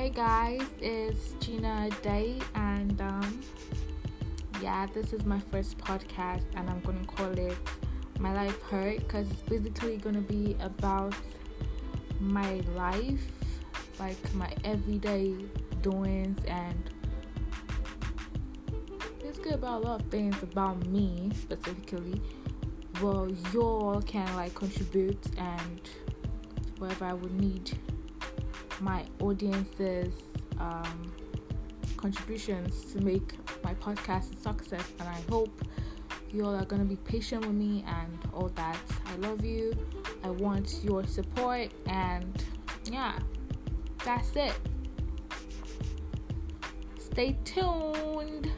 Hey guys, it's Gina Day, and um, yeah, this is my first podcast, and I'm gonna call it My Life Heard because it's basically gonna be about my life, like my everyday doings, and basically about a lot of things about me specifically. Well, you all can like contribute and whatever I would need my audience's um, contributions to make my podcast a success. And I hope you all are going to be patient with me and all that. I love you. I want your support. And yeah, that's it. Stay tuned.